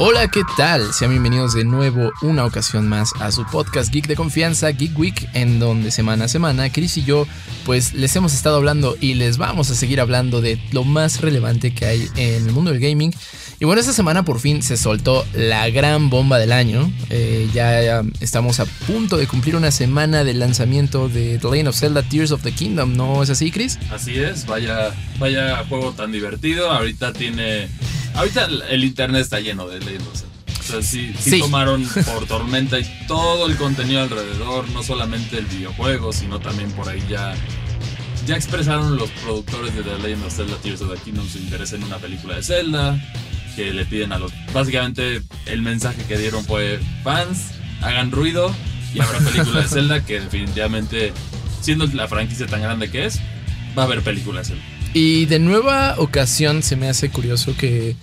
Hola, ¿qué tal? Sean bienvenidos de nuevo una ocasión más a su podcast Geek de confianza, Geek Week, en donde semana a semana Chris y yo pues les hemos estado hablando y les vamos a seguir hablando de lo más relevante que hay en el mundo del gaming. Y bueno, esta semana por fin se soltó la gran bomba del año. Eh, ya estamos a punto de cumplir una semana del lanzamiento de The Legend of Zelda Tears of the Kingdom, ¿no es así, Chris? Así es, vaya, vaya juego tan divertido. Ahorita tiene Ahorita el internet está lleno de leyes. O sea, sí, sí, tomaron por tormenta y todo el contenido alrededor, no solamente el videojuego, sino también por ahí ya. Ya expresaron los productores de The Legend of Zelda Tears of the Kingdom su interés en una película de Zelda. Que le piden a los. Básicamente, el mensaje que dieron fue: fans, hagan ruido y habrá película de Zelda. Que definitivamente, siendo la franquicia tan grande que es, va a haber película de Zelda. Y de nueva ocasión se me hace curioso que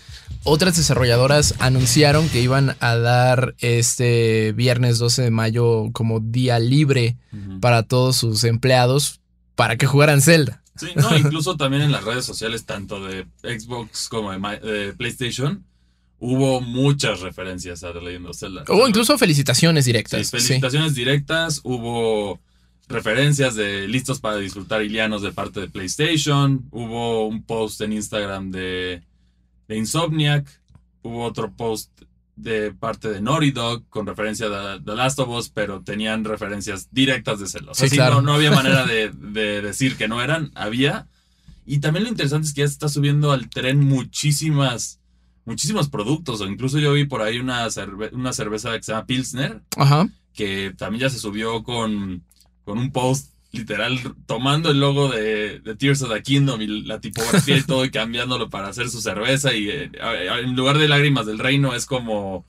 otras desarrolladoras anunciaron que iban a dar este viernes 12 de mayo como día libre para todos sus empleados para que jugaran Zelda. Sí, no, incluso también en las redes sociales, tanto de Xbox como de, PlayStation, hubo muchas referencias a The Legend of Zelda. Hubo incluso felicitaciones directas. Sí, felicitaciones directas, hubo referencias de listos para disfrutar Ilianos de parte de PlayStation, hubo un post en Instagram de de Insomniac, hubo otro post de parte de Naughty Dog con referencia a The Last of Us, pero tenían referencias directas de celos. Sí, no, había manera de, decir que no eran, había. Y también lo interesante es que ya se está subiendo al tren muchísimas, muchísimos productos. O incluso yo vi por ahí una, una cerveza que se llama Pilsner, que también ya se subió con, con un post literal tomando el logo de, Tears of the Kingdom y la tipografía y todo y cambiándolo para hacer su cerveza y eh, en lugar de lágrimas del reino es como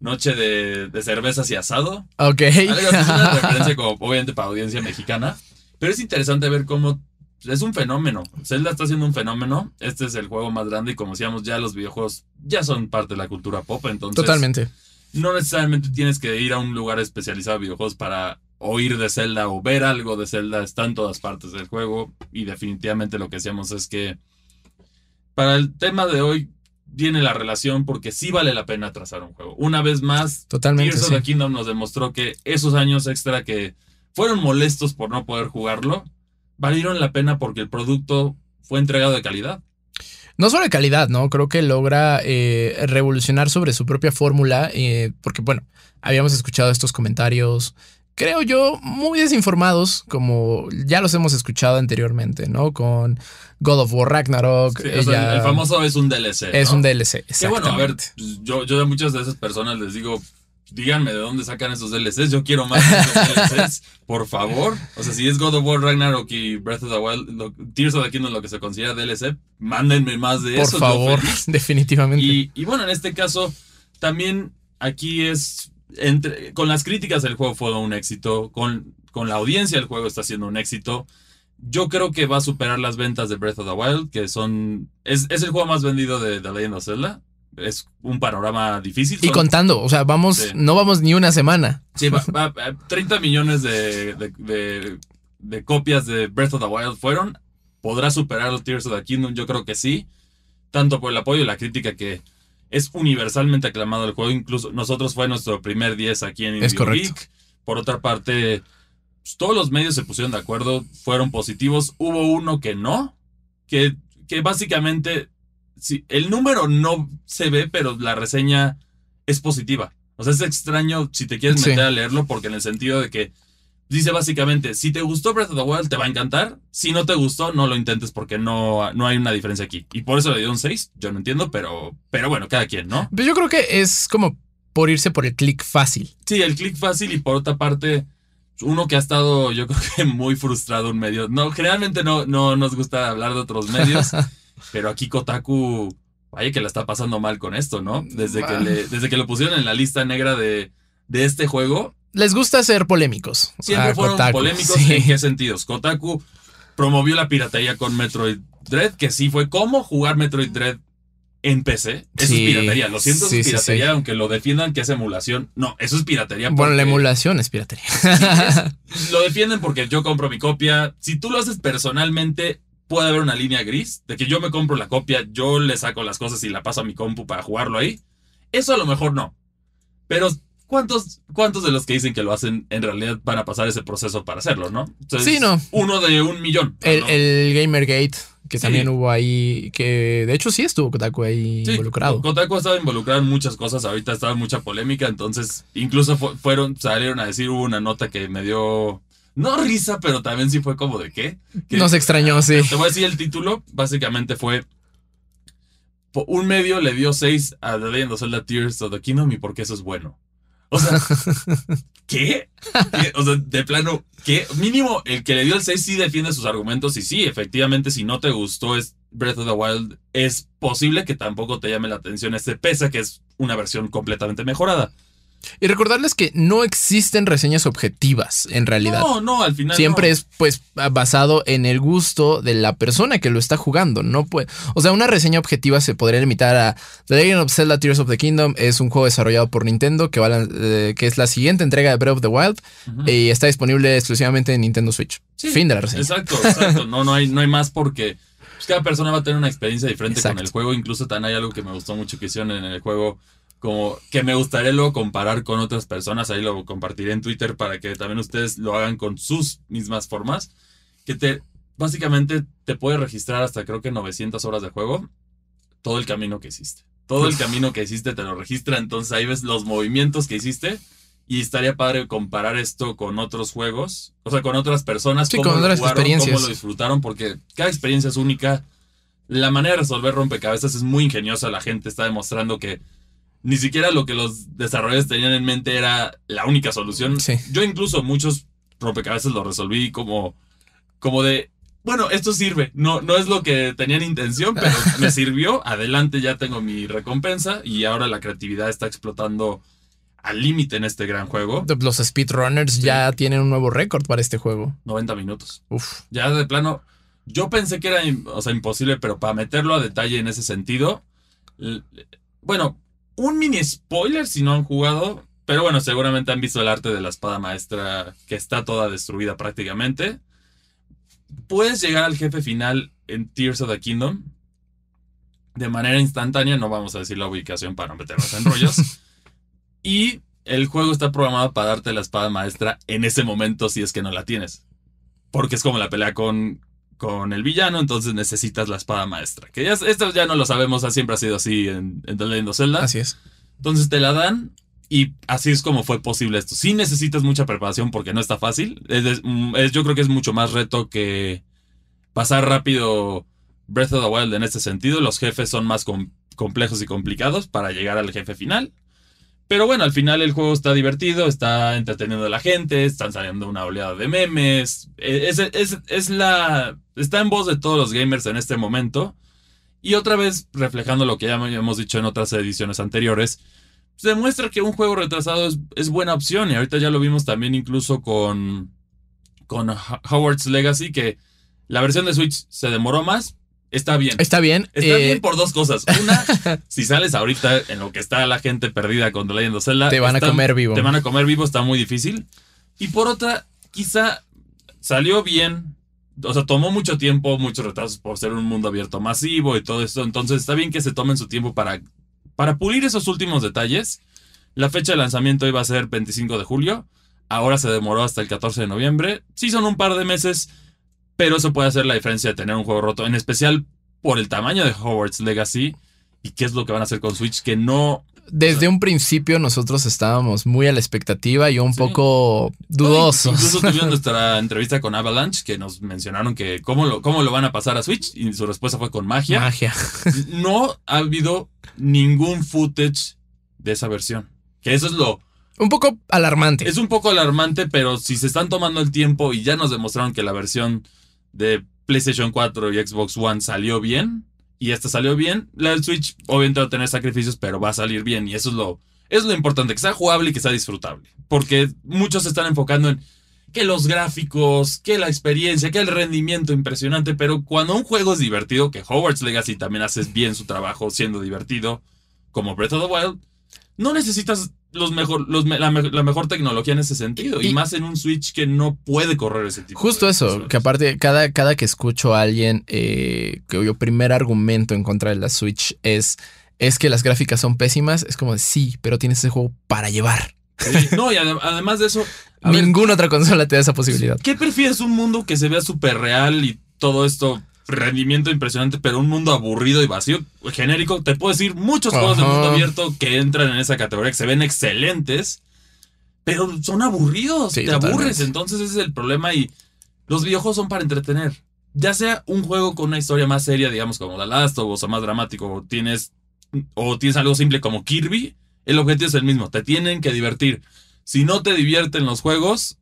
noche de, cervezas y asado. Ok. es una referencia como obviamente para audiencia mexicana, pero es interesante ver cómo es un fenómeno. Zelda está siendo un fenómeno. Este es el juego más grande y como decíamos ya los videojuegos ya son parte de la cultura pop, entonces... Totalmente. No necesariamente tienes que ir a un lugar especializado de videojuegos para oír de Zelda o ver algo de Zelda está en todas partes del juego y definitivamente lo que hacemos es que para el tema de hoy viene la relación porque sí vale la pena trazar un juego. Una vez más, Totalmente, Tears of the Kingdom nos demostró que esos años extra que fueron molestos por no poder jugarlo, valieron la pena porque el producto fue entregado de calidad. No solo de calidad, ¿no? Creo que logra eh, revolucionar sobre su propia fórmula, eh, porque bueno, habíamos escuchado estos comentarios creo yo, muy desinformados, como ya los hemos escuchado anteriormente, ¿no? Con God of War Ragnarok. el famoso es un DLC. Es un DLC, exactamente. bueno, a ver, yo, yo a muchas de esas personas les digo, díganme de dónde sacan esos DLCs, yo quiero más de esos DLCs, por favor. O sea, si es God of War Ragnarok y Breath of the Wild, Tears of the Kingdom lo que se considera DLC, mándenme más de eso. Por favor, definitivamente. Y, y bueno, en este caso, también aquí es con las críticas el juego fue un éxito, con, con la audiencia el juego está siendo un éxito. Yo creo que va a superar las ventas de Breath of the Wild, que son. Es, el juego más vendido de The Legend of Zelda. Es un panorama difícil. Y contando, o sea, vamos, no vamos ni una semana. Sí, 30 millones de, de, copias de Breath of the Wild fueron. ¿Podrá superar los Tears of the Kingdom? Yo creo que sí. Tanto por el apoyo y la crítica que, es universalmente aclamado el juego, incluso nosotros fue nuestro primer 10 aquí en Indie Geek. Por otra parte, pues, todos los medios se pusieron de acuerdo, fueron positivos. Hubo uno que no, que, que básicamente sí, el número no se ve, pero la reseña es positiva. O sea, es extraño si te quieres meter a leerlo, porque en el sentido de que dice básicamente, si te gustó Breath of the Wild, te va a encantar. Si no te gustó, no lo intentes porque no, no hay una diferencia aquí. Y por eso le dio un 6, yo no entiendo, pero, pero bueno, cada quien, ¿no? Pero yo creo que es como por irse por el clic fácil. Sí, el clic fácil y por otra parte, uno que ha estado, yo creo que muy frustrado en medio. No, generalmente no, no nos gusta hablar de otros medios, pero aquí Kotaku, vaya que la está pasando mal con esto, ¿no? Desde, que, le, desde que lo pusieron en la lista negra de, de este juego, les gusta ser polémicos. Siempre fueron polémicos. ¿En qué sentidos? Kotaku promovió la piratería con Metroid Dread, que sí fue como jugar Metroid Dread en PC. Eso Sí, es piratería. Lo siento, sí, es sí, piratería, aunque lo defiendan que es emulación. No, eso es piratería. Bueno, la emulación es piratería. Lo defienden porque yo compro mi copia. Si tú lo haces personalmente, puede haber una línea gris de que yo me compro la copia, yo le saco las cosas y la paso a mi compu para jugarlo ahí. Eso a lo mejor no. Pero ¿cuántos, cuántos de los que dicen que lo hacen en realidad van a pasar ese proceso para hacerlo, no? Entonces, Sí, no. Uno de un millón. El, ¿no? el Gamergate, que Sí. también hubo ahí, que de hecho sí estuvo Kotaku ahí Sí, involucrado. Kotaku estaba involucrado en muchas cosas, ahorita estaba en mucha polémica, entonces incluso fu- fueron, salieron a decir, hubo una nota que me dio, no risa, pero también sí fue como de qué. Que- Nos extrañó, sí. Te voy a decir el título, básicamente fue, un medio le dio 6 a The Legend of Zelda Tears of the Kingdom y porque eso es bueno. O sea, ¿qué? ¿Qué? O sea, de plano, ¿qué? Mínimo, el que le dio el 6 sí defiende sus argumentos y sí, efectivamente, si no te gustó es Breath of the Wild, es posible que tampoco te llame la atención este pesa, que es una versión completamente mejorada. Y recordarles que no existen reseñas objetivas, en realidad. No, no, al final. Siempre no. es pues basado en el gusto de la persona que lo está jugando. No puede, o sea, una reseña objetiva se podría limitar a The Legend of Zelda Tears of the Kingdom es un juego desarrollado por Nintendo que, va a lan- eh, que es la siguiente entrega de Breath of the Wild y está disponible exclusivamente en Nintendo Switch. Sí, fin de la reseña. Exacto, exacto. No, no hay, no hay más porque pues, cada persona va a tener una experiencia diferente Exacto. con el juego. Incluso también hay algo que me gustó mucho que hicieron en el juego, como que me gustaría luego comparar con otras personas. Ahí lo compartiré en Twitter para que también ustedes lo hagan con sus mismas formas. Que te, básicamente, te puede registrar hasta creo que 900 horas de juego todo el camino que hiciste. Todo el camino que hiciste te lo registra, entonces ahí ves los movimientos que hiciste. Y estaría padre comparar esto con otros juegos, o sea, con otras personas, Sí, cómo con otras jugaron, experiencias. cómo lo disfrutaron, porque cada experiencia es única. La manera de resolver rompecabezas es muy ingeniosa. La gente está demostrando que ni siquiera lo que los desarrolladores tenían en mente era la única solución. Sí. Yo incluso muchos rompecabezas los resolví como, como de, bueno, esto sirve. No, no es lo que tenían intención, pero me sirvió. Adelante, ya tengo mi recompensa y ahora la creatividad está explotando al límite en este gran juego. Los speedrunners ya tienen un nuevo récord para este juego. 90 minutos. Uf. Ya de plano, yo pensé que era o sea, imposible, pero para meterlo a detalle en ese sentido, bueno, un mini spoiler si no han jugado, pero bueno, seguramente han visto el arte de la espada maestra que está toda destruida prácticamente. Puedes llegar al jefe final en Tears of the Kingdom de manera instantánea, no vamos a decir la ubicación para no meternos en rollos. y el juego está programado para darte la espada maestra en ese momento si es que no la tienes porque es como la pelea con, con el villano, entonces necesitas la espada maestra. Que ya, esto ya no lo sabemos, siempre ha sido así en, en The Legend of Zelda. Así es. Entonces te la dan y así es como fue posible esto. Sí necesitas mucha preparación porque no está fácil. Es- es- mm, yo creo que es mucho más reto que pasar rápido Breath of the Wild en este sentido. Los jefes son más com- complejos y complicados para llegar al jefe final. Pero bueno, al final el juego está divertido, está entreteniendo a la gente, están saliendo una oleada de memes. Eh, Es, es- es la. Está en voz de todos los gamers en este momento. Y otra vez, reflejando lo que ya hemos dicho en otras ediciones anteriores, se demuestra que un juego retrasado es, es buena opción. Y ahorita ya lo vimos también incluso con, con Ho- Howard's Legacy, que la versión de Switch se demoró más. Está bien. Está bien. Está eh, bien por dos cosas. Una, si sales ahorita en lo que está la gente perdida con The Legend of Zelda, Te van a comer vivo. Te van a comer vivo, está muy difícil. Y por otra, quizá salió bien. O sea, tomó mucho tiempo, muchos retrasos por ser un mundo abierto masivo y todo esto. Entonces está bien que se tomen su tiempo para, para pulir esos últimos detalles. La fecha de lanzamiento iba a ser 25 de julio. Ahora se demoró hasta el 14 de noviembre. Sí son un par de meses, pero eso puede hacer la diferencia de tener un juego roto. En especial por el tamaño de Hogwarts Legacy y qué es lo que van a hacer con Switch, que no... Desde un principio nosotros estábamos muy a la expectativa y un Sí. poco dudosos. Incluso tuvimos nuestra entrevista con Avalanche que nos mencionaron que cómo lo, cómo lo van a pasar a Switch y su respuesta fue con magia. Magia. No ha habido ningún footage de esa versión. Que eso es lo... Un poco alarmante. Es un poco alarmante, pero si se están tomando el tiempo y ya nos demostraron que la versión de PlayStation 4 y Xbox One salió bien, y esta salió bien, la del Switch obviamente va a tener sacrificios, pero va a salir bien, y eso es lo, es lo importante, que sea jugable y que sea disfrutable. Porque muchos se están enfocando en que los gráficos, que la experiencia, que el rendimiento impresionante, pero cuando un juego es divertido, que Hogwarts Legacy también hace bien su trabajo siendo divertido, como Breath of the Wild, no necesitas los mejor, los, la, la, mejor tecnología en ese sentido. Y, más en un Switch que no puede correr ese tipo Justo eso, que aparte, cada, cada que escucho a alguien, eh, que yo primer argumento en contra de la Switch es, es que las gráficas son pésimas, es como, sí, pero tienes ese juego para llevar. no, y además de eso... Ninguna otra consola te da esa posibilidad. ¿Qué prefieres? ¿Un mundo que se vea súper real y todo esto rendimiento impresionante, pero un mundo aburrido y vacío, genérico. Te puedo decir muchos juegos de mundo abierto que entran en esa categoría, que se ven excelentes, pero son aburridos, te aburres. Entonces ese es el problema y los videojuegos son para entretener. Ya sea un juego con una historia más seria, digamos como The Last of Us, o más dramático, o tienes, o tienes algo simple como Kirby, el objetivo es el mismo, te tienen que divertir. Si no te divierten los juegos,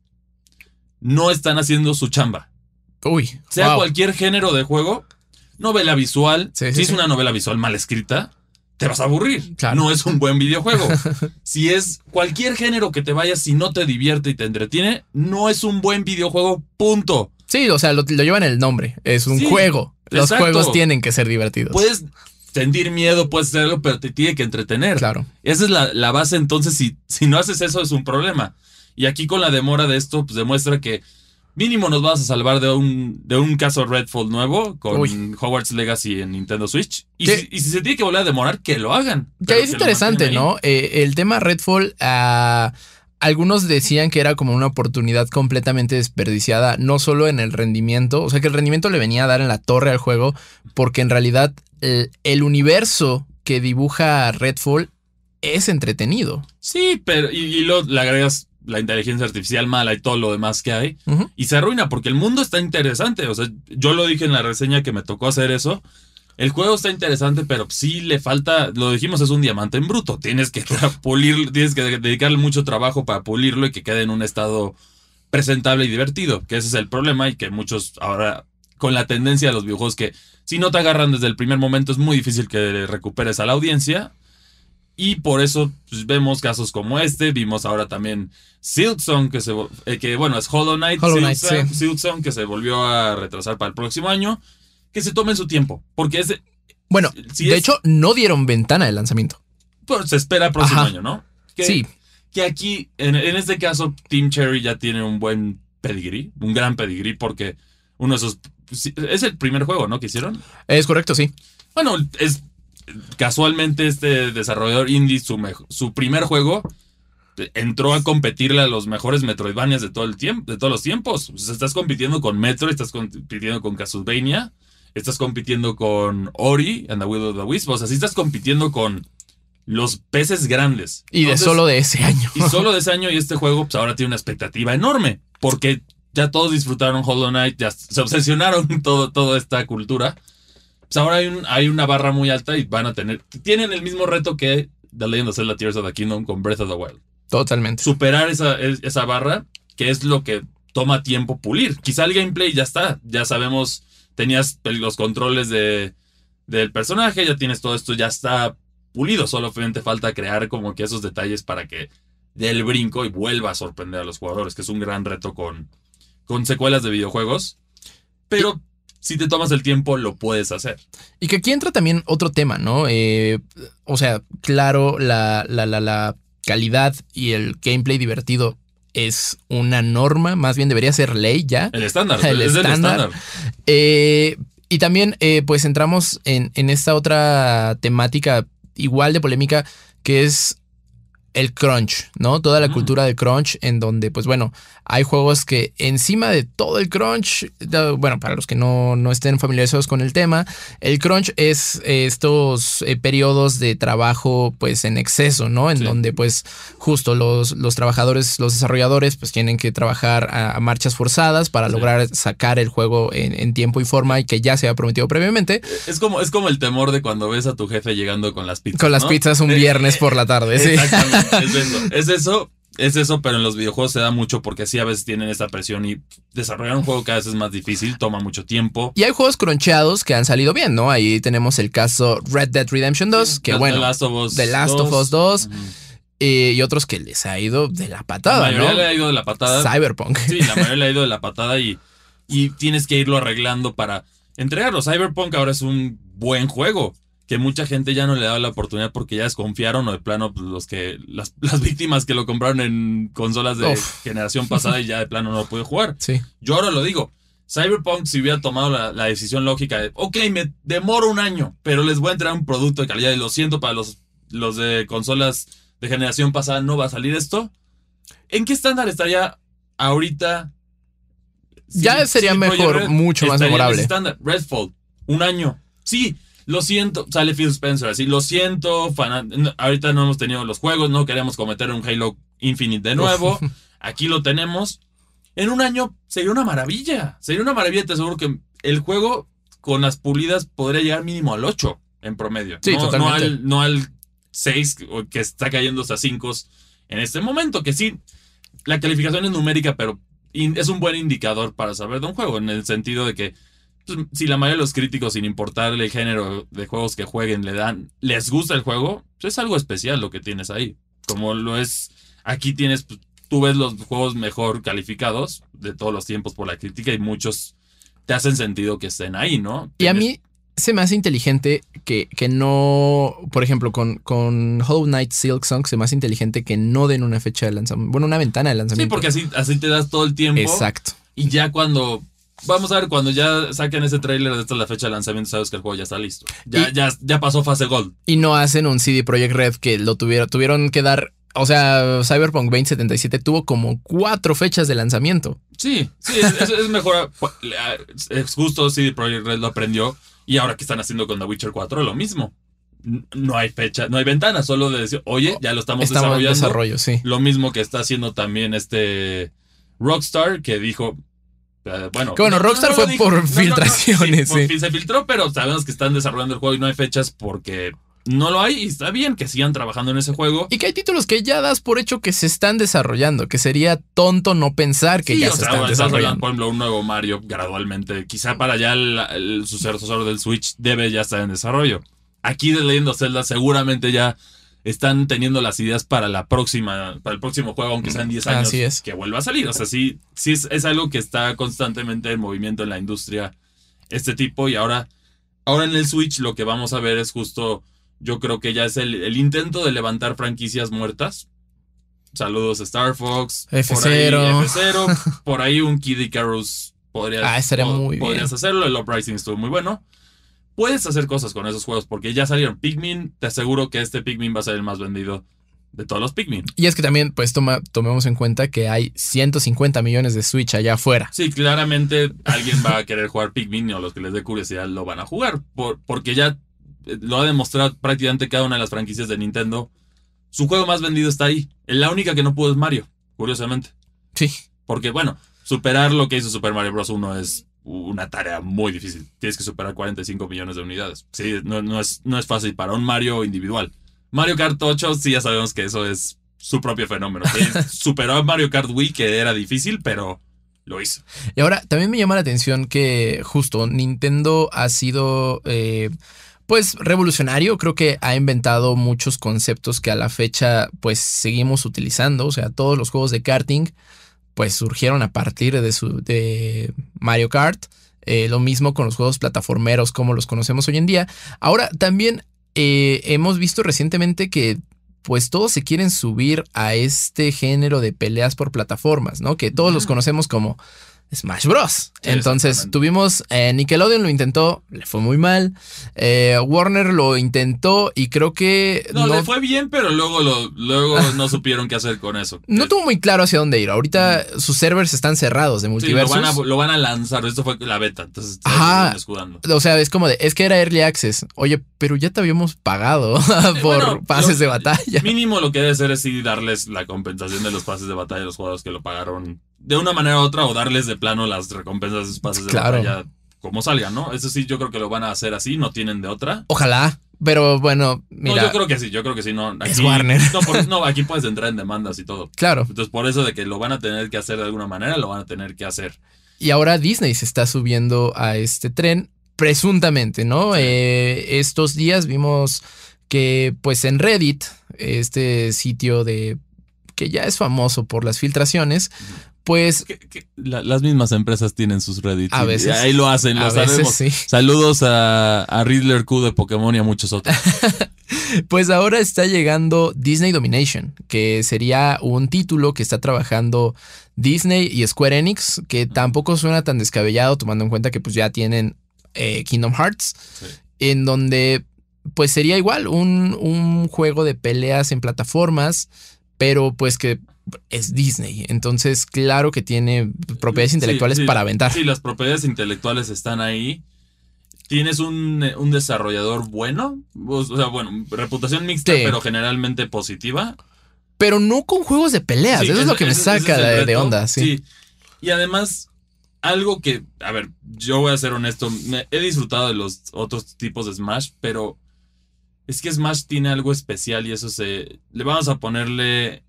no están haciendo su chamba. Uy. Sea cualquier género de juego, novela visual, si es una novela visual mal escrita, te vas a aburrir. No es un buen videojuego. si es cualquier género que te vayas, si no te divierte y te entretiene, no es un buen videojuego, punto. Sí, o sea, lo, llevan el nombre. Es un juego. Los juegos tienen que ser divertidos. Puedes sentir miedo, puedes hacerlo, pero te tiene que entretener. Claro. Esa es la, base. Entonces, si, si no haces eso, es un problema. Y aquí con la demora de esto, pues demuestra que mínimo nos vas a salvar de un, de un caso Redfall nuevo con Hogwarts Legacy en Nintendo Switch. Y si, se tiene que volver a demorar, que lo hagan. Que es interesante, ¿no? Eh, el tema Redfall, ah, algunos decían que era como una oportunidad completamente desperdiciada, no solo en el rendimiento, o sea que el rendimiento le venía a dar en la torre al juego, porque en realidad el, universo que dibuja Redfall es entretenido. Sí, pero y, y lo, le agregas la inteligencia artificial mala y todo lo demás que hay. Y se arruina porque el mundo está interesante. O sea, yo lo dije en la reseña que me tocó hacer eso. El juego está interesante, pero sí le falta, lo dijimos, es un diamante en bruto. Tienes que pulir, tienes que dedicarle mucho trabajo para pulirlo y que quede en un estado presentable y divertido, que ese es el problema y que muchos ahora, con la tendencia de los videojuegos que si no te agarran desde el primer momento es muy difícil que recuperes a la audiencia y por eso pues, vemos casos como este. Vimos ahora también Silksong, que, se, eh, que bueno, es Hollow Knight. Hollow Knight que se volvió a retrasar para el próximo año. Que se tomen su tiempo. Porque es. Bueno, de hecho, no dieron ventana de lanzamiento. Pues se espera el próximo año, ¿no? sí. Que aquí, en, este caso, Team Cherry ya tiene un buen pedigree, un gran pedigree, porque uno de esos. Es el primer juego, ¿no? Que hicieron. Es correcto, sí. Bueno, es casualmente este desarrollador indie, su, su primer juego, entró a competirle a los mejores Metroidvanias de todo el tiempo, de todos los tiempos. estás compitiendo con Metro, estás compitiendo con Castlevania, estás compitiendo con Ori and the Will of the Wisp. O sea, sí estás compitiendo con los peces grandes. Y de solo de ese año. Y solo de ese año y este juego, pues ahora tiene una expectativa enorme. Porque ya todos disfrutaron Hollow Knight, ya se obsesionaron todo, toda esta cultura. Pues ahora hay, un, hay una barra muy alta y van a tener. Tienen el mismo reto que The Legend of Zelda Tears of the Kingdom con Breath of the Wild. Totalmente. Superar esa, esa barra, que es lo que toma tiempo pulir. Quizá el gameplay ya está. Ya sabemos, tenías los controles de, del personaje, ya tienes todo esto, ya está pulido. Solamente falta crear como que esos detalles para que dé el brinco y vuelva a sorprender a los jugadores, que es un gran reto con, con secuelas de videojuegos. Pero si te tomas el tiempo, lo puedes hacer. Y que aquí entra también otro tema, ¿no? Eh, o sea, claro, la, la, la, calidad y el gameplay divertido es una norma, más bien debería ser ley ya. El estándar. el, estándar. Eh, y también, eh, pues entramos en, en esta otra temática igual de polémica, que es el crunch, ¿no? Toda la cultura del crunch en donde, pues bueno, hay juegos que encima de todo el crunch, bueno, para los que no, no estén familiarizados con el tema, el crunch es estos eh, periodos de trabajo pues en exceso, ¿no? En donde pues justo los, los trabajadores, los desarrolladores pues tienen que trabajar a, marchas forzadas para lograr sacar el juego en, tiempo y forma y que ya se había prometido previamente. Es como, es como el temor de cuando ves a tu jefe llegando con las pizzas. Con las pizzas un viernes por la tarde, sí. Es eso. Es eso, es eso, pero en los videojuegos se da mucho porque sí a veces tienen esta presión y desarrollar un juego cada vez es más difícil, toma mucho tiempo. Y hay juegos croncheados que han salido bien, ¿no? Ahí tenemos el caso Red Dead Redemption 2, que bueno, The Last of Us The Last 2. of Us 2. eh, y otros que les ha ido de la La patada, mayoría ¿no? le ha ido de la patada. Cyberpunk. Sí, la mayoría le ha ido de la patada y, y tienes que irlo arreglando para entregarlo. Cyberpunk ahora es un buen juego que mucha gente ya no le da la oportunidad porque ya desconfiaron o de plano pues, los que las, las víctimas que lo compraron en consolas de Uf. generación pasada y ya de plano no lo puede jugar. Sí. Yo ahora lo digo. Cyberpunk si hubiera tomado la, la decisión lógica de, ok, me demoro un año, pero les voy a entregar un producto de calidad y lo siento para los, los de consolas de generación pasada, no va a salir esto. ¿En qué estándar estaría ahorita? Ya sería mejor, mucho más memorable. estándar. Redfall, un año. Sí, lo siento, sale Phil Spencer así, lo siento, no, ahorita no hemos tenido los juegos, no queremos cometer un Halo Infinite de nuevo. Aquí lo tenemos. En un año sería una maravilla. Sería una maravilla, te aseguro que el juego con las pulidas podría llegar mínimo al 8 en promedio. Sí, no, al, no al 6 o que está cayendo hasta 5 en este momento. Que sí, la calificación es numérica, pero es un buen indicador para saber de un juego. En el sentido de que si la mayoría de los críticos, sin importarle el género de juegos que jueguen, le dan, les gusta el juego, pues es algo especial lo que tienes ahí. Como lo es, aquí tienes, pues, tú ves los juegos mejor calificados de todos los tiempos por la crítica y muchos te hacen sentido que estén ahí, ¿no? Y a mí se me hace inteligente que, que no, por ejemplo, con, con Hollow Knight Silk Song se me hace inteligente que no den una fecha de lanzamiento, bueno, una ventana de Sí, lanzamiento. porque así, así te das todo el tiempo. Exacto. Y ya cuando. Vamos a ver, cuando ya saquen ese tráiler de la fecha de lanzamiento, sabes que el juego ya está listo. Ya, Y- ya, ya pasó fase Gold. Y no hacen un CD Projekt Red que lo tuvieron, tuvieron que dar, o sea, Cyberpunk 2077 tuvo como cuatro fechas de lanzamiento. Sí, sí, es, es- es mejor. Es justo CD Projekt Red lo aprendió. Y ahora que están haciendo con The Witcher 4, lo mismo. No hay fecha, no hay ventana, solo de decir, oye, ya lo estamos, Estamos en desarrollando. desarrollo, sí. Lo mismo que está haciendo también este Rockstar, que dijo. Eh, bueno, Que bueno, Rockstar fue por filtraciones, por- sí. Se filtró, pero sabemos que están desarrollando el juego y no hay fechas porque no lo hay. Y está bien que sigan trabajando en ese juego. Y que hay títulos que ya das por hecho que se están desarrollando, que sería tonto no pensar que Sí, ya se sea, están desarrollando. por ejemplo, un nuevo Mario gradualmente. Quizá para allá el, el sucesor del Switch debe ya estar en desarrollo. Aquí de Legend of Zelda seguramente ya están teniendo las ideas para la próxima, para el próximo juego, aunque sean 10 años Así es. que vuelva a salir. O sea, sí, sí es, es algo que está constantemente en movimiento en la industria este tipo. Y ahora, ahora en el Switch lo que vamos a ver es justo, yo creo que ya es el, el intento de levantar franquicias muertas. Saludos Star Fox, por ahí F0. F0, por ahí un Kid Icarus podrías, Ah, estaría po- muy podrías bien. hacerlo. El Uprising estuvo muy bueno. Puedes hacer cosas con esos juegos porque ya salieron Pikmin. Te aseguro que este Pikmin va a ser el más vendido de todos los Pikmin. Y es que también, pues, toma, tomemos en cuenta que hay 150 millones de Switch allá afuera. Sí, claramente alguien va a querer jugar Pikmin o los que les dé curiosidad lo van a jugar. por- porque ya eh, lo ha demostrado prácticamente cada una de las franquicias de Nintendo. Su juego más vendido está ahí. La única que no pudo es Mario, curiosamente. Sí. Porque, bueno, superar lo que hizo Super Mario Bros. 1 es una tarea muy difícil. Tienes que superar 45 millones de unidades. Sí, no, no es, no es fácil para un Mario individual. Mario Kart 8, sí, ya sabemos que eso es su propio fenómeno. Sí, superó a Mario Kart Wii, que era difícil, pero lo hizo. Y ahora también me llama la atención que justo Nintendo ha sido eh, pues revolucionario, creo que ha inventado muchos conceptos que a la fecha pues seguimos utilizando, o sea, todos los juegos de karting pues surgieron a partir de su de Mario Kart, Eh, lo mismo con los juegos plataformeros como los conocemos hoy en día. Ahora también eh, hemos visto recientemente que pues todos se quieren subir a este género de peleas por plataformas, ¿no? Que todos los conocemos como Smash Bros. Sí, Entonces tuvimos eh, Nickelodeon lo intentó, le fue muy mal. Eh, Warner lo intentó y creo que No, no, le fue bien, pero luego, lo, luego no supieron qué hacer con eso. no tuvo muy claro hacia dónde ir. Ahorita sus servers están cerrados de sí, lo, multiversos. van a, lo van a lanzar. Esto fue la beta. Entonces, Ajá. escudando. O sea, es como de, es que era Early Access. Oye, pero ya te habíamos pagado por bueno, pases lo- de batalla. Mínimo lo que debe ser es sí darles la compensación de los pases de batalla a los jugadores que lo pagaron de una manera u otra o darles de plano las recompensas de pases de Claro. batalla como salgan, ¿no? Eso sí, yo creo que lo van a hacer así, no tienen de otra. Ojalá, pero bueno, mira, no, yo creo que sí, yo creo que sí, no. Es Warner. No, por- no, aquí puedes entrar en demandas y todo. claro. Entonces, por eso de que lo van a tener que hacer de alguna manera, lo van a tener que hacer. Y ahora Disney se está subiendo a este tren, presuntamente, ¿no? Eh, estos días vimos que, pues en Reddit, este sitio de que ya es famoso por las filtraciones, pues la- las mismas empresas tienen sus Reddit. A y veces. Ahí lo hacen, lo a veces sí. Saludos a, a Riddler Q de Pokémon y a muchos otros. Pues ahora está llegando Disney Domination, que sería un título que está trabajando Disney y Square Enix, que tampoco suena tan descabellado tomando en cuenta que pues ya tienen eh, Kingdom Hearts, Sí. en donde pues sería igual un, un juego de peleas en plataformas, pero pues que es Disney. Entonces, claro que tiene propiedades intelectuales sí, para aventar. Sí, las propiedades intelectuales están ahí. Tienes un, un desarrollador bueno, o sea, bueno, reputación mixta, Sí. pero generalmente positiva. Pero no con juegos de peleas. Eso es lo que me ese- saca de, de onda. Sí. Y además, algo que, a ver, yo voy a ser honesto, he disfrutado de los otros tipos de Smash, pero es que Smash tiene algo especial y eso se... Le vamos a ponerle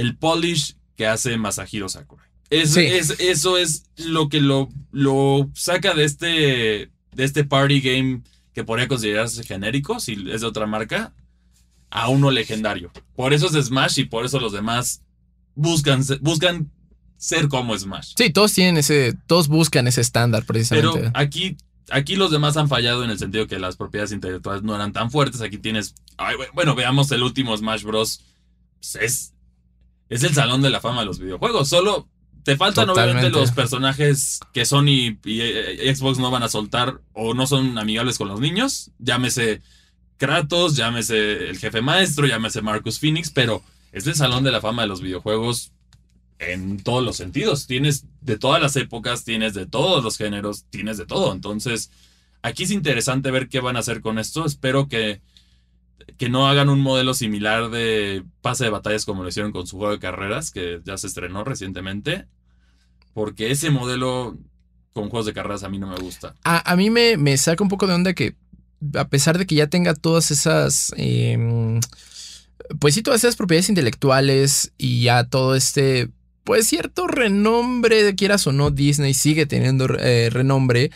el polish que hace Masahiro Sakurai. Es, Sí. es- eso es lo que lo, lo saca de este, de este party game que podría considerarse genérico, si es de otra marca, a uno legendario. Por eso es Smash y por eso los demás buscan, buscan ser como Smash. Sí, todos tienen ese, todos buscan ese estándar precisamente. Pero aquí, aquí los demás han fallado en el sentido que las propiedades intelectuales no eran tan fuertes. Aquí tienes. ay, bueno, veamos el último Smash Bros. Pues es, es el salón de la fama de los videojuegos. Solo te faltan Totalmente. obviamente los personajes que Sony y, y Xbox no van a soltar o no son amigables con los niños. Llámese Kratos, llámese el jefe maestro, llámese Marcus Phoenix, pero es el salón de la fama de los videojuegos en todos los sentidos. Tienes de todas las épocas, tienes de todos los géneros, tienes de todo. Entonces, aquí es interesante ver qué van a hacer con esto. Espero que, que no hagan un modelo similar de pase de batallas como lo hicieron con su juego de carreras, que ya se estrenó recientemente. Porque ese modelo con juegos de carreras a mí no me gusta. A, a mí me, me saca un poco de onda que, a pesar de que ya tenga todas esas. em, pues sí, todas esas propiedades intelectuales y ya todo este. Pues cierto renombre, quieras o no, Disney sigue teniendo eh, renombre.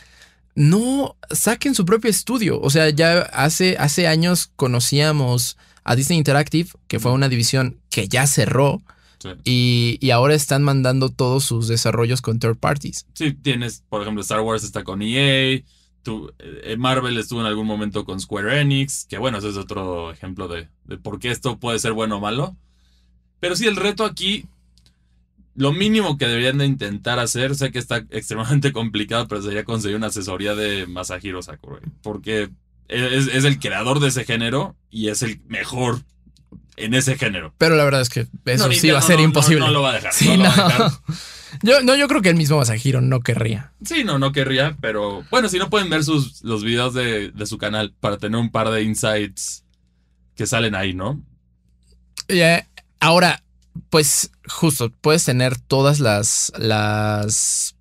No saquen su propio estudio. O sea, ya hace, hace años conocíamos a Disney Interactive, que fue una división que ya cerró. Sí. Y, y ahora están mandando todos sus desarrollos con third parties. Sí, tienes, por ejemplo, Star Wars está con EA. tú- eh, Marvel estuvo en algún momento con Square Enix. Que bueno, ese es otro ejemplo de, de por qué esto puede ser bueno o malo. Pero sí, el reto aquí. Lo mínimo que deberían de intentar hacer, sé que está extremadamente complicado, pero sería conseguir una asesoría de Masahiro Sakurai. Porque es, es el creador de ese género y es el mejor en ese género. Pero la verdad es que eso No, sí va a ser no- imposible. No, lo va a dejar. Sí, no dejar. Yo, no, yo creo que el mismo Masahiro no querría. Sí, no, no querría, pero bueno, si no pueden ver sus, los videos de, de su canal para tener un par de insights que salen ahí, ¿no? Eh, ahora, pues justo, puedes tener todas las, las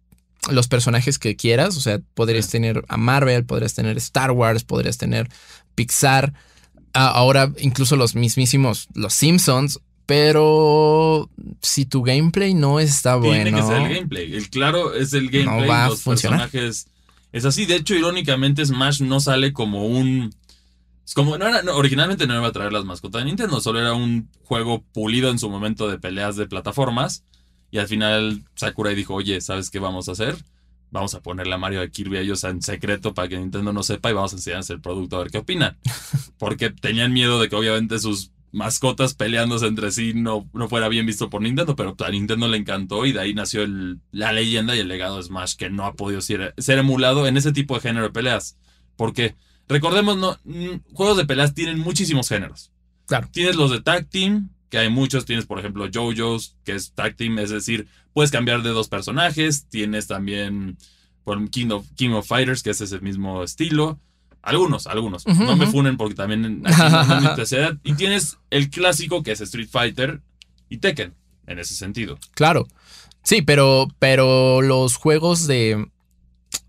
los personajes que quieras. O sea, podrías Sí. tener a Marvel, podrías tener Star Wars, podrías tener Pixar. Ah, ahora incluso los mismísimos, los Simpsons. Pero si tu gameplay no está bueno. Tiene que ser el gameplay. El claro es el gameplay. va a los funcionar. personajes. Es así. De hecho, irónicamente, Smash no sale como un. Es como. No era, no, originalmente no iba a traer las mascotas de Nintendo. Solo era un juego pulido en su momento de peleas de plataformas. Y al final Sakurai dijo: Oye, ¿sabes qué vamos a hacer? Vamos a ponerle a Mario de Kirby a ellos en secreto para que Nintendo no sepa y vamos a enseñarles el producto a ver qué opinan. Porque tenían miedo de que obviamente sus mascotas peleándose entre sí no, no fuera bien visto por Nintendo, pero a Nintendo le encantó y de ahí nació el- la leyenda y el legado de Smash que no ha podido ser, ser emulado en ese tipo de género de peleas. Porque, recordemos, no, juegos de peleas tienen muchísimos géneros. Claro. Tienes los de tag team, que hay muchos. Tienes, por ejemplo, JoJo's, que es tag team, es decir, puedes cambiar de dos personajes. Tienes también por King of, King of Fighters, que es ese mismo estilo. Algunos, algunos. No me funen porque también aquí no, no es mi especialidad. Y tienes el clásico que es Street Fighter y Tekken, en ese sentido. Claro. Sí, pero, pero los juegos de,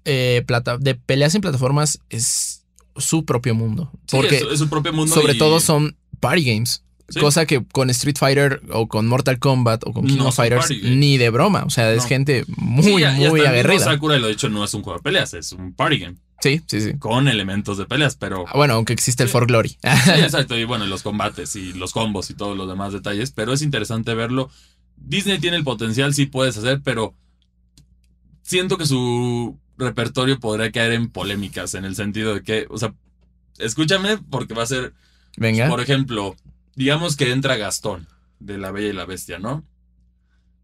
eh, plata- de peleas en plataformas es su propio mundo. Sí, Porque es, es su propio mundo. sobre y- todo son party games. Sí. Cosa que con Street Fighter o con Mortal Kombat o con King No of Fighters ni de broma. O sea, es No. gente muy, Sí, muy aguerrida. Sakura lo dicho, no es un juego de peleas, es un party game. Sí, sí, sí. con elementos de peleas, pero... Ah, Bueno, aunque existe el. For Glory. Sí, exacto, y bueno, los combates y los combos y todos los demás detalles, pero es interesante verlo. Disney tiene el potencial, sí puedes hacer, pero siento que su repertorio podría caer en polémicas, en el sentido de que, o sea, escúchame porque va a ser, Venga. por ejemplo, digamos que entra Gastón de La Bella y la Bestia, ¿no?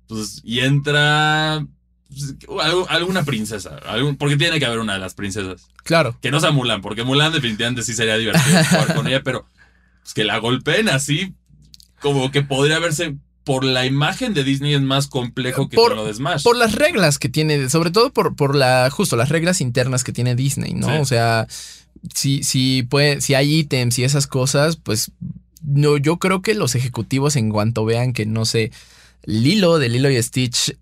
Pues, y entra pues, algu- alguna princesa, algún- porque tiene que haber una de las princesas. Claro. Que no sea Mulan, porque Mulan definitivamente sí sería divertido jugar con ella, pero pues, que la golpeen así, como que podría verse por la imagen de Disney es más complejo que Por- lo de Smash. Por las reglas que tiene, sobre todo por, por la, justo las reglas internas que tiene Disney, ¿no? Sí. O sea, si, si, puede, si hay ítems y esas cosas, pues no, yo creo que los ejecutivos en cuanto vean que, no sé, Lilo de Lilo y Stitch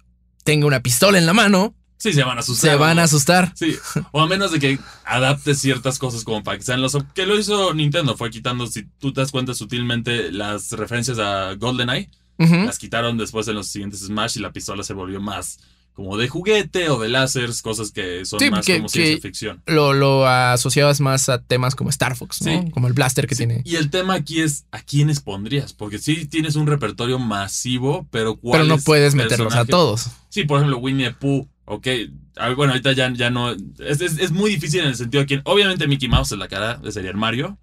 tenga una pistola en la mano, sí, se van a asustar. se van ¿no? a asustar. Sí, o a menos de que adapte ciertas cosas como para que sean los... Que lo hizo Nintendo, fue quitando, si tú te das cuenta sutilmente, las referencias a GoldenEye. Las quitaron después en los siguientes Smash y la pistola se volvió más como de juguete o de láseres, cosas que son Sí, más que- como que- ciencia ficción. Lo, lo asociabas más a temas como Star Fox, ¿no? Sí. Como el blaster que Sí, tiene. Y el tema aquí es a quiénes pondrías, porque sí tienes un repertorio masivo, pero Pero no ¿cuáles puedes meterlos a todos. Sí, por ejemplo, Winnie the Pooh, ok. Ah, Bueno, ahorita ya, ya no. Es, es- es muy difícil en el sentido de quién. Obviamente Mickey Mouse es la cara, sería el Mario.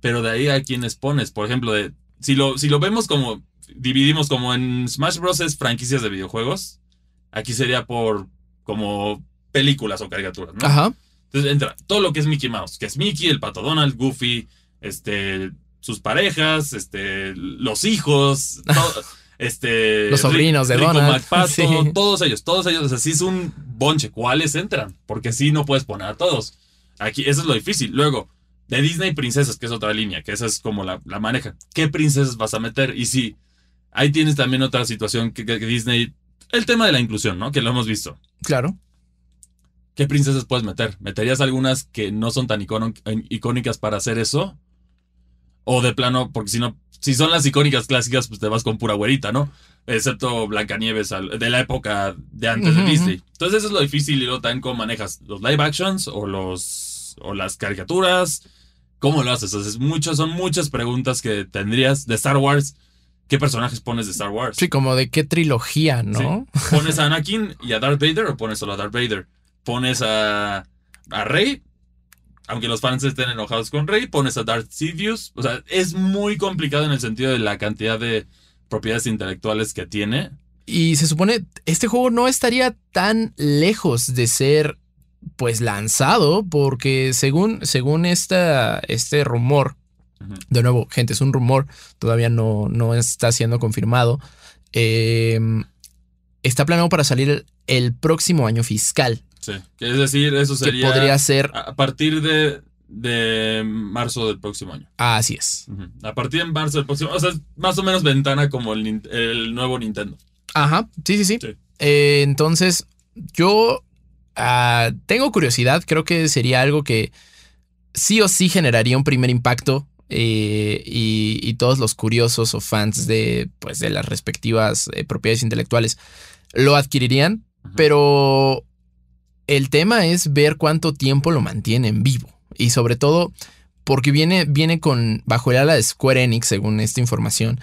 Pero de ahí a quiénes pones. Por ejemplo, de, si, lo, si lo vemos como. Dividimos como en Smash Bros. es franquicias de videojuegos. Aquí sería por como películas o caricaturas, ¿no? Ajá. Entonces entra todo lo que es Mickey Mouse, que es Mickey, el pato Donald, Goofy, este, sus parejas, este, los hijos, todo, este, Los sobrinos de Rico Donald. McPato, Sí. todos ellos, todos ellos, o sea, sí es un bonche, ¿cuáles entran? Porque sí no puedes poner a todos. Aquí, eso es lo difícil. Luego, de Disney Princesas, que es otra línea, que esa es como la, la maneja. ¿Qué princesas vas a meter? Y sí, ahí tienes también otra situación que, que- que Disney, el tema de la inclusión, ¿no? Que lo hemos visto. Claro. ¿Qué princesas puedes meter? ¿Meterías algunas que no son tan icónicas para hacer eso? O de plano, porque si no, si son las icónicas clásicas, pues te vas con pura güerita, ¿no? Excepto Blancanieves de la época de antes de Disney. Entonces eso es lo difícil y luego también cómo manejas los live actions o los o las caricaturas. ¿Cómo lo haces? Entonces, muchas, son muchas preguntas que tendrías de Star Wars. ¿Qué personajes pones de Star Wars? Sí, como de qué trilogía, ¿no? ¿Pones a Anakin y a Darth Vader o pones solo a Darth Vader? ¿Pones a, a Rey? Aunque los fans estén enojados con Rey, pones a Darth Sidious. O sea, es muy complicado en el sentido de la cantidad de propiedades intelectuales que tiene. Y se supone, este juego no estaría tan lejos de ser, pues, lanzado, porque según, según esta, este rumor. De nuevo, gente, es un rumor, todavía no, no está siendo confirmado, eh, está planeado para salir el próximo año fiscal, Sí. Que Es decir, eso que sería podría ser, a partir de, de marzo del próximo año. así es. A partir de marzo del próximo O sea, es más o menos ventana como el, el nuevo Nintendo. Ajá, sí, sí, sí. Sí. Eh, entonces, yo ah, tengo curiosidad, creo que sería algo que sí o sí generaría un primer impacto eh, y, y todos los curiosos o fans de, pues, de las respectivas eh, propiedades intelectuales lo adquirirían, pero el tema es ver cuánto tiempo lo mantienen vivo y sobre todo porque viene, viene con bajo el ala de Square Enix, según esta información.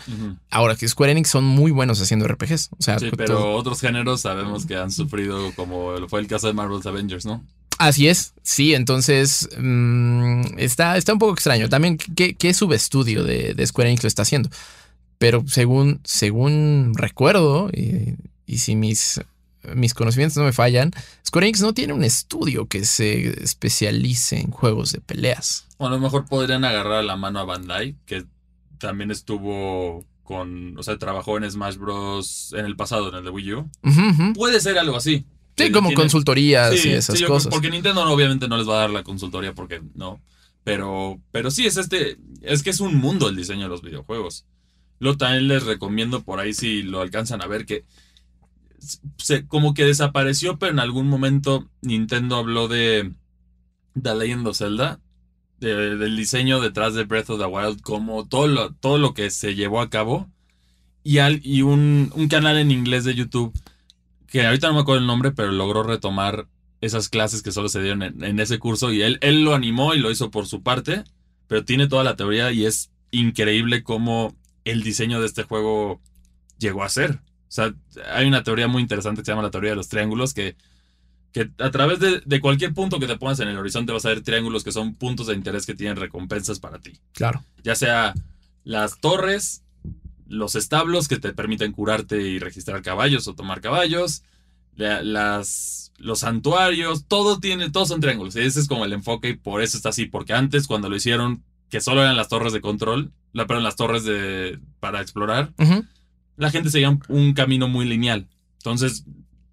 Ahora que Square Enix son muy buenos haciendo RPGs. O sea, Sí, todo- pero otros géneros sabemos que han sufrido, como fue el caso de Marvel's Avengers, ¿no? Así es, sí, entonces mm, está, está un poco extraño. También, ¿qué, qué subestudio de, de Square Enix lo está haciendo? Pero según, según recuerdo, y, y si mis, mis conocimientos no me fallan, Square Enix no tiene un estudio que se especialice en juegos de peleas. O a lo mejor podrían agarrar la mano a Bandai, que también estuvo con, o sea, trabajó en Smash Bros. en el pasado, en el de Wii U. Puede ser algo así. Sí, como tiene- consultorías Sí, y esas sí, yo cosas. Porque Nintendo obviamente no les va a dar la consultoría porque no. Pero, pero sí, es este. Es que es un mundo el diseño de los videojuegos. Luego también les recomiendo por ahí si lo alcanzan a ver que. Se, como que desapareció, pero en algún momento Nintendo habló de The Legend of Zelda. de- del diseño detrás de Breath of the Wild, como todo lo, todo lo que se llevó a cabo. Y, al, y un, un canal en inglés de YouTube que ahorita no me acuerdo el nombre, pero logró retomar esas clases que solo se dieron en, en ese curso y él, él lo animó y lo hizo por su parte, pero tiene toda la teoría y es increíble cómo el diseño de este juego llegó a ser. O sea, hay una teoría muy interesante que se llama la teoría de los triángulos, que, que a través de, de cualquier punto que te pongas en el horizonte vas a ver triángulos que son puntos de interés que tienen recompensas para ti. Claro. Ya sea las torres, los establos que te permiten curarte y registrar caballos o tomar caballos, la- las, los santuarios, todo tiene, todos son triángulos. Y ese es como el enfoque y por eso está así. Porque antes, cuando lo hicieron, que solo eran las torres de control, la, perdón, las torres de, para explorar, la gente seguía un, un camino muy lineal. Entonces,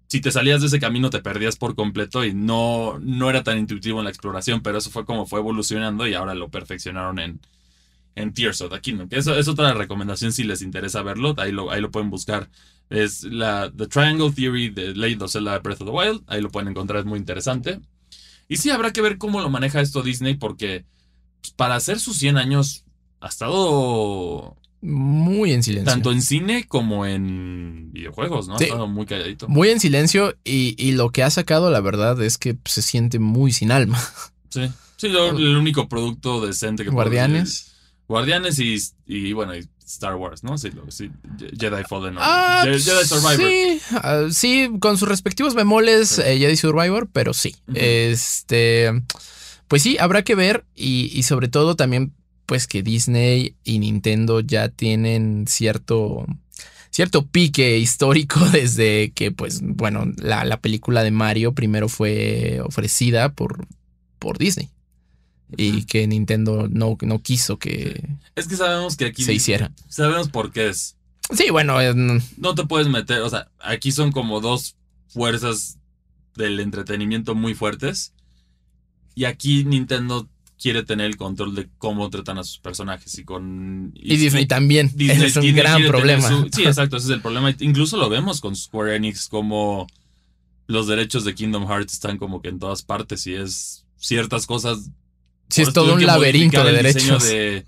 si te salías de ese camino, te perdías por completo y no, no era tan intuitivo en la exploración, pero eso fue como fue evolucionando y ahora lo perfeccionaron en, en Tears of the Kingdom. Que eso es otra recomendación si les interesa verlo, ahí lo, ahí lo pueden buscar. Es la The Triangle Theory de Legend of Zelda Breath of the Wild, ahí lo pueden encontrar, es muy interesante. Y sí, habrá que ver cómo lo maneja esto Disney, porque pues, para hacer sus 100 años ha estado Muy en silencio. tanto en cine como en videojuegos, ¿no? Sí. Ha estado muy calladito. Muy en silencio y, y lo que ha sacado, la verdad, es que se siente muy sin alma. Sí. Sí, lo- el único producto decente que Guardianes. Guardianes y, y, bueno, y Star Wars, ¿no? Sí, lo- sí, Jedi Fallen Order. Ah, Je- Jedi Survivor. Sí, ah, sí, con sus respectivos bemoles, Sí. eh, Jedi Survivor, pero sí. Este, pues sí, habrá que ver y, y sobre todo también, pues que Disney y Nintendo ya tienen cierto, cierto pique histórico desde que, pues, bueno, la, la película de Mario primero fue ofrecida por, por Disney y que Nintendo no, no quiso que Es que sabemos que aquí. se hiciera. Sabemos por qué es. Sí, bueno, eh, No te puedes meter. O sea, aquí son como dos fuerzas del entretenimiento muy fuertes. Y aquí Nintendo quiere tener el control de cómo tratan a sus personajes. Y con. y Disney también. Disney es un gran problema. su- sí, exacto, ese es el problema. Incluso lo vemos con Square Enix como los derechos de Kingdom Hearts están como que en todas partes y es ciertas cosas. Sí, es todo un laberinto de derechos. De,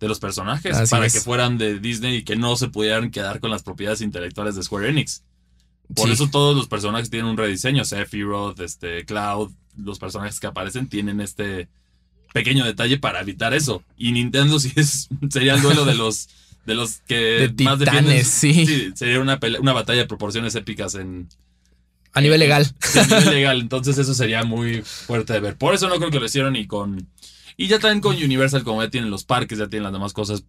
de los personajes Así para es. que fueran de Disney y que no se pudieran quedar con las propiedades intelectuales de Square Enix. Por Sí. eso todos los personajes tienen un rediseño. Sephiroth, este, Cloud, los personajes que aparecen tienen este pequeño detalle para evitar eso. Y Nintendo sí es, sería el duelo de los, de los que De más titanes, sí. sería una, pelea- una batalla de proporciones épicas en, A nivel legal. sí, a nivel legal. Entonces eso sería muy fuerte de ver. Por eso no creo que lo hicieron y con... Y ya también con Universal, como ya tienen los parques, ya tienen las demás cosas.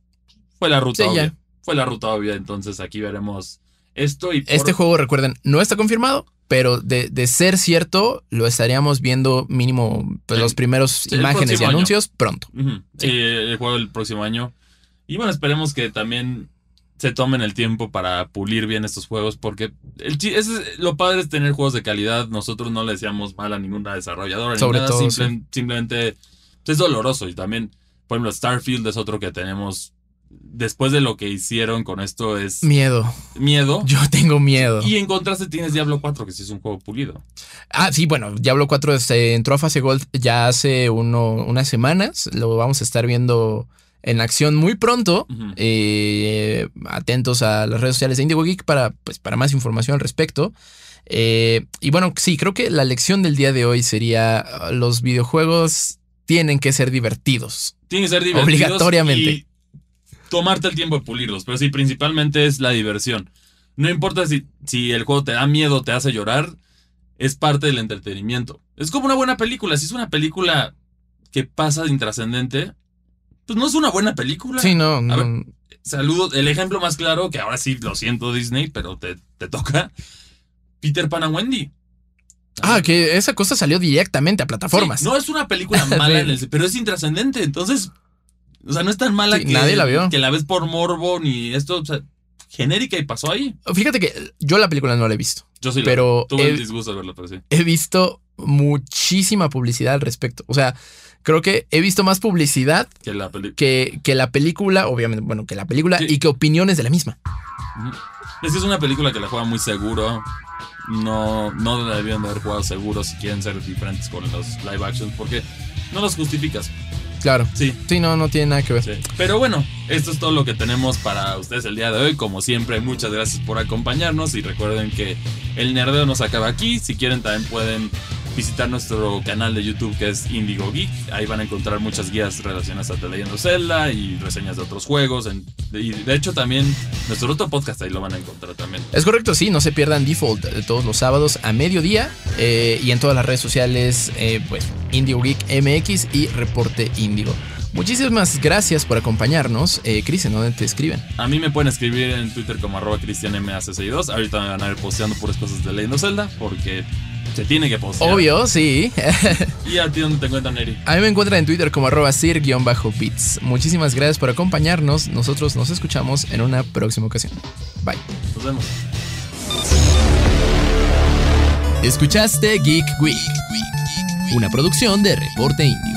Fue la ruta Sí, ya. obvia. Fue la ruta obvia. Entonces aquí veremos esto y... por- Este juego, recuerden, no está confirmado, pero de, de ser cierto, lo estaríamos viendo mínimo pues, El- los primeros sí, el imágenes y año. anuncios pronto. Sí, el juego del próximo año. Y bueno, esperemos que también se tomen el tiempo para pulir bien estos juegos, porque el, es- lo padre es tener juegos de calidad. Nosotros no le decíamos mal a ninguna desarrolladora, Sobre nada, todo, simple- simplemente es doloroso. Y también, por ejemplo, Starfield es otro que tenemos. Después de lo que hicieron con esto, es Miedo. miedo. Yo tengo miedo. Y en contraste tienes Diablo 4, que sí es un juego pulido. Ah, sí, bueno, Diablo 4 se entró a fase Gold ya hace uno, unas semanas. Lo vamos a estar viendo en acción muy pronto. Eh, atentos a las redes sociales de Indigo Geek para, pues, para más información al respecto. Eh, y bueno, sí, creo que la lección del día de hoy sería uh, los videojuegos tienen que ser divertidos. Tiene que ser divertidos. Obligatoriamente. Y tomarte el tiempo de pulirlos. Pero sí, principalmente es la diversión. No importa si, si el juego te da miedo, te hace llorar, es parte del entretenimiento. Es como una buena película. Si es una película que pasa de intrascendente, pues no es una buena película. Sí, no, no. ver. Saludos. El ejemplo más claro, que ahora sí lo siento Disney, pero te, te toca. Peter Pan and Wendy. Ah, que esa cosa salió directamente a plataformas. Sí, no es una película mala, en el- pero es intrascendente. Entonces, o sea, no es tan mala Sí, que, nadie la vio. que la ves por morbo ni esto. O sea, genérica y pasó ahí. Fíjate que yo la película no la he visto, Yo sí Pero tuve el- disgusto de verla, pero sí. he visto muchísima publicidad al respecto. O sea, creo que he visto más publicidad Que la película. que, que la película, obviamente, bueno, que la película Sí. y que opiniones de la misma. Es que es una película que la juega muy seguro. No, no la debían de haber jugado seguro si quieren ser diferentes con los live actions, porque no los justificas. Claro. Sí, Sí, no, no tiene nada que ver. Sí. Pero bueno, esto es todo lo que tenemos para ustedes el día de hoy. Como siempre, muchas gracias por acompañarnos y recuerden que el nerdeo no se acaba aquí. Si quieren también pueden visitar nuestro canal de YouTube que es Indigo Geek. Ahí van a encontrar muchas guías relacionadas a The Legend of Zelda y reseñas de otros juegos. Y de hecho también nuestro otro podcast ahí lo van a encontrar también. Es correcto, sí, no se pierdan Default de todos los sábados a mediodía eh, y en todas las redes sociales, eh, pues Indigo Geek MX y Reporte Indigo. Muchísimas gracias por acompañarnos. Eh, Cris, ¿en dónde te escriben? A mí me pueden escribir en Twitter como arroba cristianmac62. Ahorita me van a ver posteando puras cosas de Legend of Zelda porque se tiene que postear. Obvio, sí. ¿Y a ti dónde te encuentran, Neri? A mí me encuentran en Twitter como arroba sir-bits. Muchísimas gracias por acompañarnos. Nosotros nos escuchamos en una próxima ocasión. Bye. Nos vemos. Escuchaste Geek Week, una producción de Reporte Índigo.